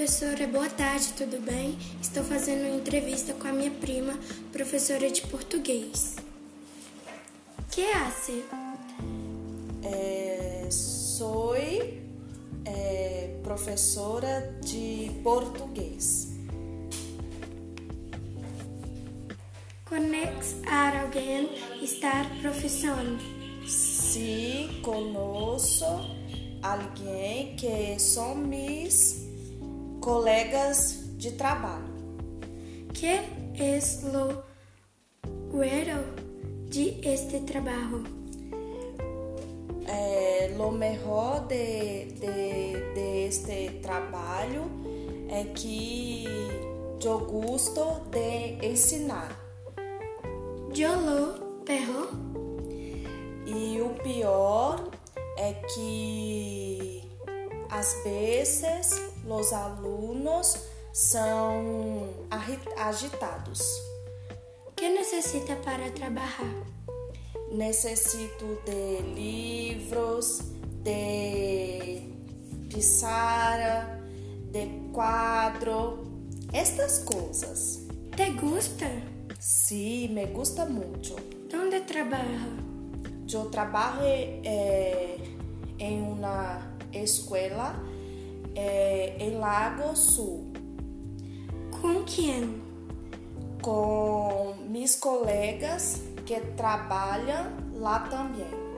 Professora, boa tarde, tudo bem? Estou fazendo uma entrevista com a minha prima, professora de português. Que hace? É, sou é, professora de português. A alguém estar profissão? Se conosco alguém que são meus colegas de trabalho. Que é lo bueno de este trabalho? É, lo melhor de, de, de este trabalho é que eu gosto de ensinar. Eu lo perro? E o pior é que às vezes os alunos são agitados. Que necessita para trabalhar? Necessito de livros, de pizarra, de quadro, estas coisas. Te gusta? Sim, me gusta muito. Onde trabalha? Eu trabalho eh, em uma escola eh, em Lago Sul Com quem? com meus colegas que trabalham lá também.